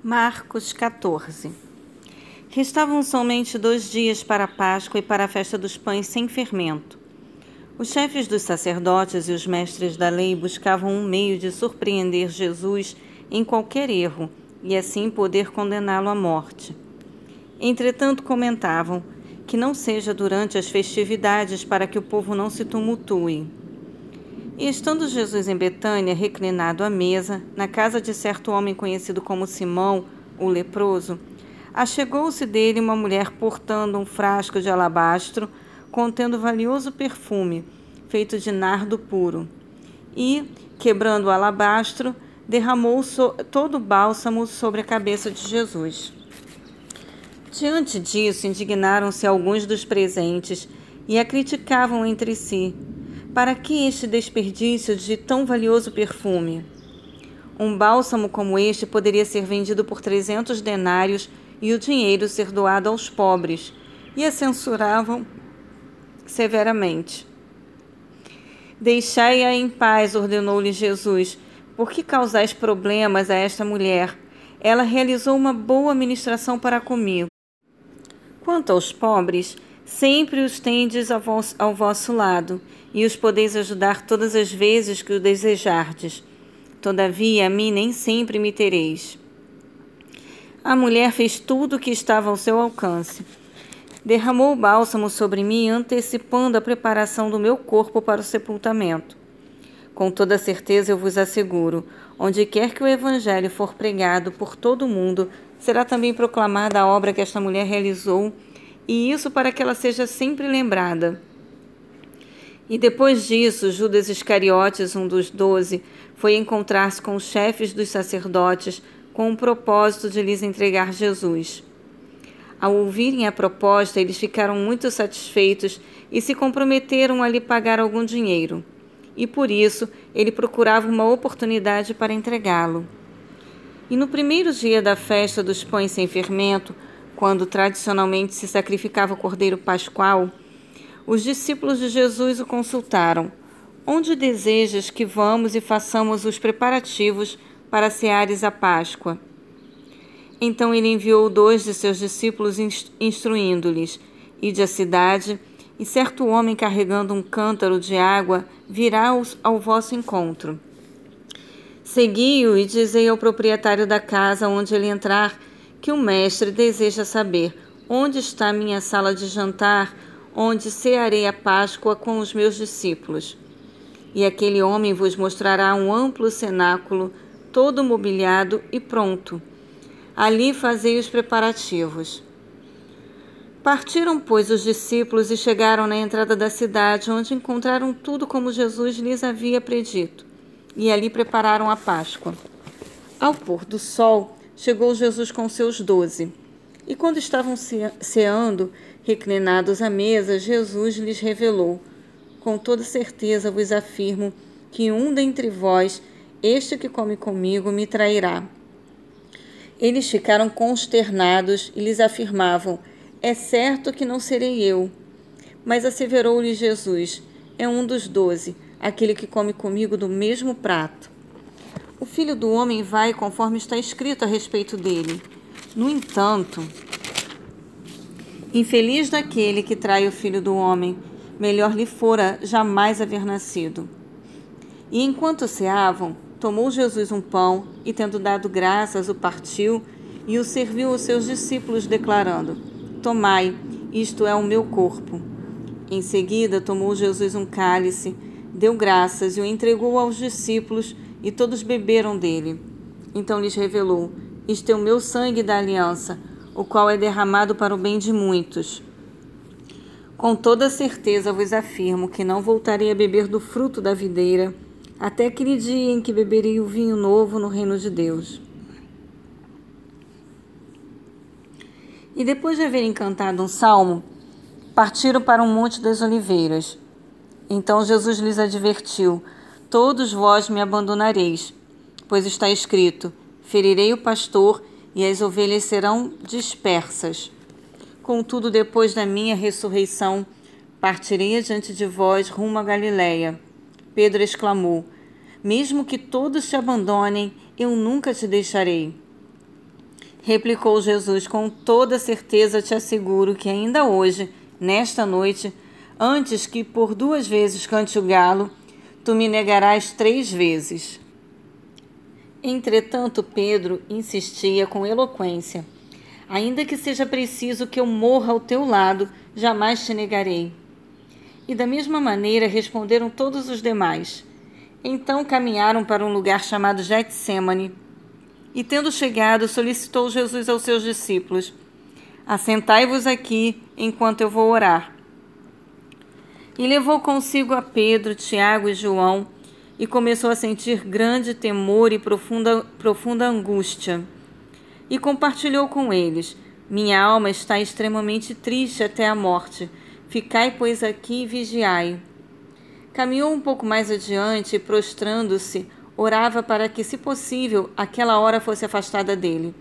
Marcos 14 Restavam somente dois dias para a Páscoa e para a festa dos pães sem fermento. Os chefes dos sacerdotes e os mestres da lei buscavam um meio de surpreender Jesus em qualquer erro e assim poder condená-lo à morte. Entretanto, comentavam que não seja durante as festividades para que o povo não se tumultue. E estando Jesus em Betânia, reclinado à mesa, na casa de certo homem conhecido como Simão, o leproso, achegou-se dele uma mulher portando um frasco de alabastro contendo valioso perfume, feito de nardo puro. E, quebrando o alabastro, derramou so todo o bálsamo sobre a cabeça de Jesus. Diante disso, indignaram-se alguns dos presentes e a criticavam entre si, para que este desperdício de tão valioso perfume? Um bálsamo como este poderia ser vendido por trezentos denários e o dinheiro ser doado aos pobres, e a censuravam severamente. Deixai-a em paz, ordenou-lhe Jesus. Por que causais problemas a esta mulher? Ela realizou uma boa ministração para comigo. Quanto aos pobres, sempre os tendes ao vosso, ao vosso lado, e os podeis ajudar todas as vezes que o desejardes. Todavia, a mim nem sempre me tereis. A mulher fez tudo o que estava ao seu alcance. Derramou o bálsamo sobre mim, antecipando a preparação do meu corpo para o sepultamento. Com toda certeza eu vos asseguro: onde quer que o Evangelho for pregado por todo o mundo, será também proclamada a obra que esta mulher realizou, e isso para que ela seja sempre lembrada. E depois disso, Judas Iscariotes, um dos doze, foi encontrar-se com os chefes dos sacerdotes com o propósito de lhes entregar Jesus. Ao ouvirem a proposta, eles ficaram muito satisfeitos e se comprometeram a lhe pagar algum dinheiro. E por isso ele procurava uma oportunidade para entregá-lo. E no primeiro dia da festa dos pães sem fermento, quando tradicionalmente se sacrificava o cordeiro pascual, os discípulos de Jesus o consultaram: Onde desejas que vamos e façamos os preparativos para ceares a Páscoa? Então ele enviou dois de seus discípulos, instruindo-lhes: Ide à cidade, e certo homem carregando um cântaro de água virá ao vosso encontro. Segui-o e dizei ao proprietário da casa onde ele entrar que o mestre deseja saber onde está minha sala de jantar onde cearei a Páscoa com os meus discípulos. E aquele homem vos mostrará um amplo cenáculo, todo mobiliado e pronto. Ali fazei os preparativos. Partiram, pois, os discípulos e chegaram na entrada da cidade, onde encontraram tudo como Jesus lhes havia predito, e ali prepararam a Páscoa. Ao pôr do sol, chegou Jesus com seus doze. E quando estavam ceando, Reclinados à mesa, Jesus lhes revelou: Com toda certeza vos afirmo que um dentre vós, este que come comigo, me trairá. Eles ficaram consternados e lhes afirmavam: É certo que não serei eu. Mas asseverou-lhe Jesus: É um dos doze, aquele que come comigo do mesmo prato. O filho do homem vai conforme está escrito a respeito dele. No entanto, Infeliz daquele que trai o filho do homem, melhor lhe fora jamais haver nascido. E enquanto ceavam, tomou Jesus um pão e, tendo dado graças, o partiu e o serviu aos seus discípulos, declarando: Tomai, isto é o meu corpo. Em seguida, tomou Jesus um cálice, deu graças e o entregou aos discípulos, e todos beberam dele. Então lhes revelou: Isto é o meu sangue da aliança o qual é derramado para o bem de muitos. Com toda certeza vos afirmo que não voltarei a beber do fruto da videira, até aquele dia em que beberei o vinho novo no reino de Deus. E depois de haverem cantado um salmo, partiram para um monte das oliveiras. Então Jesus lhes advertiu: Todos vós me abandonareis, pois está escrito: Ferirei o pastor e as ovelhas serão dispersas. Contudo, depois da minha ressurreição, partirei adiante de vós rumo a Galiléia. Pedro exclamou: Mesmo que todos te abandonem, eu nunca te deixarei. Replicou Jesus: Com toda certeza te asseguro que ainda hoje, nesta noite, antes que por duas vezes cante o galo, tu me negarás três vezes. Entretanto, Pedro insistia com eloquência: Ainda que seja preciso que eu morra ao teu lado, jamais te negarei. E da mesma maneira responderam todos os demais. Então caminharam para um lugar chamado Getsemane. E tendo chegado, solicitou Jesus aos seus discípulos: Assentai-vos aqui enquanto eu vou orar. E levou consigo a Pedro, Tiago e João, e começou a sentir grande temor e profunda, profunda angústia. E compartilhou com eles: Minha alma está extremamente triste até a morte. Ficai, pois, aqui e vigiai. Caminhou um pouco mais adiante e, prostrando-se, orava para que, se possível, aquela hora fosse afastada dele.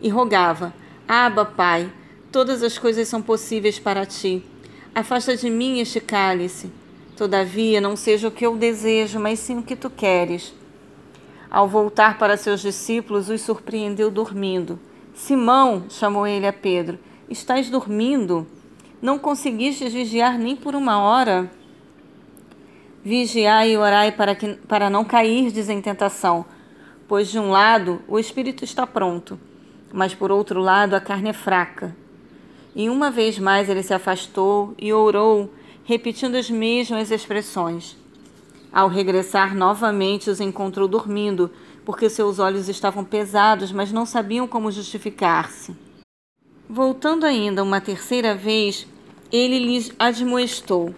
E rogava: Aba, Pai, todas as coisas são possíveis para ti. Afasta de mim este cálice. Todavia, não seja o que eu desejo, mas sim o que tu queres. Ao voltar para seus discípulos, os surpreendeu dormindo. Simão, chamou ele a Pedro, estás dormindo? Não conseguiste vigiar nem por uma hora? Vigiai e orai para, que, para não cairdes em tentação, pois de um lado o espírito está pronto, mas por outro lado a carne é fraca. E uma vez mais ele se afastou e orou, repetindo as mesmas expressões. Ao regressar novamente, os encontrou dormindo, porque seus olhos estavam pesados, mas não sabiam como justificar-se. Voltando ainda uma terceira vez, ele lhes admoestou: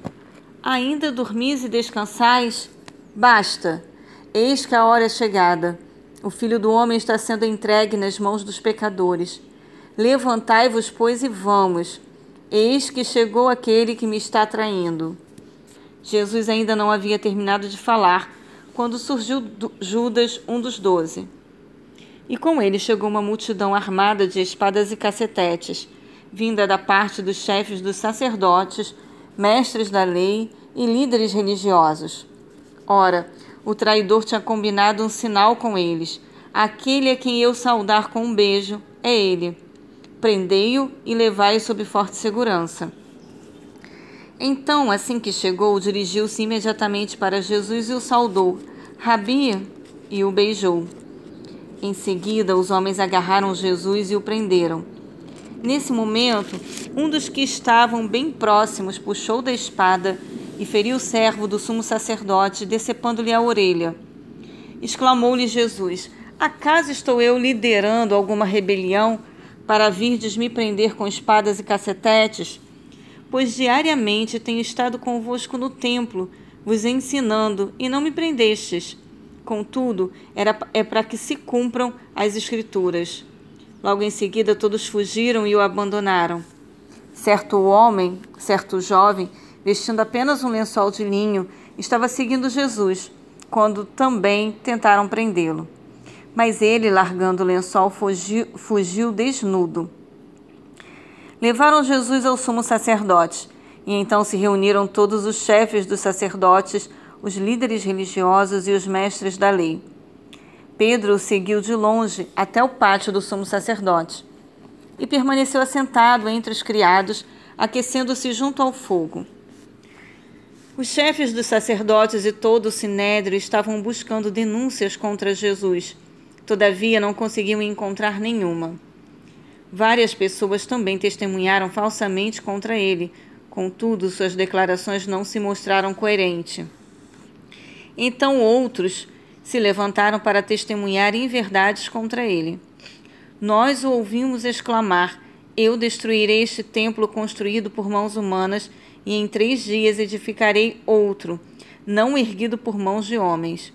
Ainda dormis e descansais? Basta! Eis que a hora é chegada. O filho do homem está sendo entregue nas mãos dos pecadores. Levantai-vos, pois, e vamos. Eis que chegou aquele que me está traindo. Jesus ainda não havia terminado de falar quando surgiu Judas, um dos doze. E com ele chegou uma multidão armada de espadas e cacetetes, vinda da parte dos chefes dos sacerdotes, mestres da lei e líderes religiosos. Ora, o traidor tinha combinado um sinal com eles. Aquele a quem eu saudar com um beijo é ele prendei-o e levai-o sob forte segurança. Então, assim que chegou, dirigiu-se imediatamente para Jesus e o saudou. Rabi, e o beijou. Em seguida, os homens agarraram Jesus e o prenderam. Nesse momento, um dos que estavam bem próximos puxou da espada e feriu o servo do sumo sacerdote, decepando-lhe a orelha. Exclamou-lhe Jesus: Acaso estou eu liderando alguma rebelião? Para virdes me prender com espadas e cacetetes? Pois diariamente tenho estado convosco no templo, vos ensinando, e não me prendestes. Contudo, era, é para que se cumpram as Escrituras. Logo em seguida, todos fugiram e o abandonaram. Certo homem, certo jovem, vestindo apenas um lençol de linho, estava seguindo Jesus, quando também tentaram prendê-lo. Mas ele, largando o lençol, fugiu, fugiu desnudo. Levaram Jesus ao sumo sacerdote, e então se reuniram todos os chefes dos sacerdotes, os líderes religiosos e os mestres da lei. Pedro o seguiu de longe até o pátio do sumo sacerdote e permaneceu assentado entre os criados, aquecendo-se junto ao fogo. Os chefes dos sacerdotes e todo o sinédrio estavam buscando denúncias contra Jesus Todavia, não conseguiam encontrar nenhuma. Várias pessoas também testemunharam falsamente contra ele, contudo, suas declarações não se mostraram coerentes. Então outros se levantaram para testemunhar inverdades contra ele. Nós o ouvimos exclamar: Eu destruirei este templo construído por mãos humanas, e em três dias edificarei outro, não erguido por mãos de homens.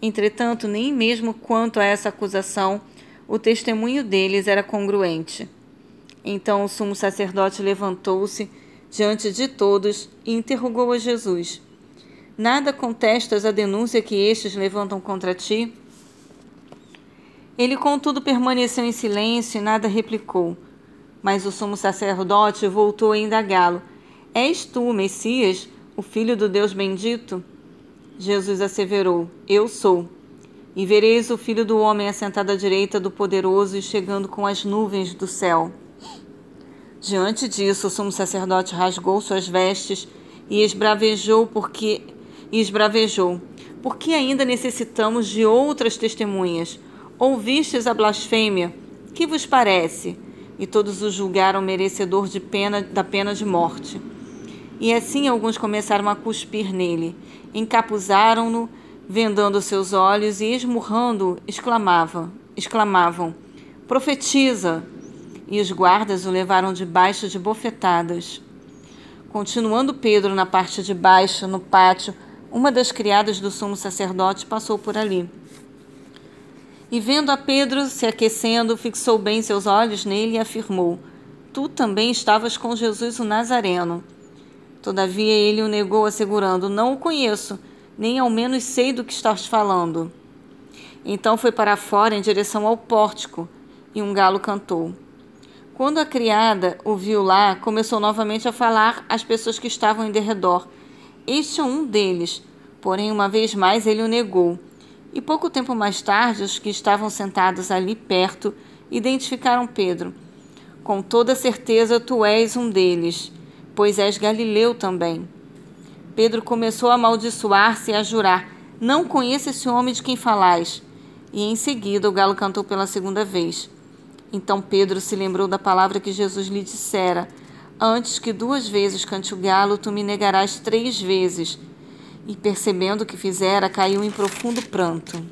Entretanto, nem mesmo quanto a essa acusação, o testemunho deles era congruente. Então o sumo sacerdote levantou-se diante de todos e interrogou a Jesus: Nada contestas a denúncia que estes levantam contra ti? Ele, contudo, permaneceu em silêncio e nada replicou. Mas o sumo sacerdote voltou a indagá-lo: És tu Messias, o filho do Deus bendito? Jesus asseverou: Eu sou. e vereis o filho do homem assentado à direita do poderoso e chegando com as nuvens do céu. Diante disso, o sumo sacerdote rasgou suas vestes e esbravejou porque e esbravejou: Por que ainda necessitamos de outras testemunhas? Ouvistes a blasfêmia? Que vos parece? E todos o julgaram merecedor de pena da pena de morte. E assim alguns começaram a cuspir nele, encapuzaram-no vendando seus olhos e esmurrando, exclamavam, exclamavam: Profetiza! E os guardas o levaram debaixo de bofetadas. Continuando Pedro na parte de baixo, no pátio, uma das criadas do sumo sacerdote passou por ali. E vendo a Pedro se aquecendo, fixou bem seus olhos nele e afirmou: Tu também estavas com Jesus o Nazareno. Todavia ele o negou, assegurando: Não o conheço nem ao menos sei do que estás falando. Então foi para fora em direção ao pórtico, e um galo cantou. Quando a criada o viu lá, começou novamente a falar às pessoas que estavam em derredor. Este é um deles, porém, uma vez mais ele o negou. E pouco tempo mais tarde, os que estavam sentados ali perto identificaram Pedro. Com toda certeza, tu és um deles, pois és galileu também. Pedro começou a amaldiçoar-se e a jurar: Não conheço esse homem de quem falais. E em seguida o galo cantou pela segunda vez. Então Pedro se lembrou da palavra que Jesus lhe dissera: Antes que duas vezes cante o galo, tu me negarás três vezes. E percebendo o que fizera, caiu em profundo pranto.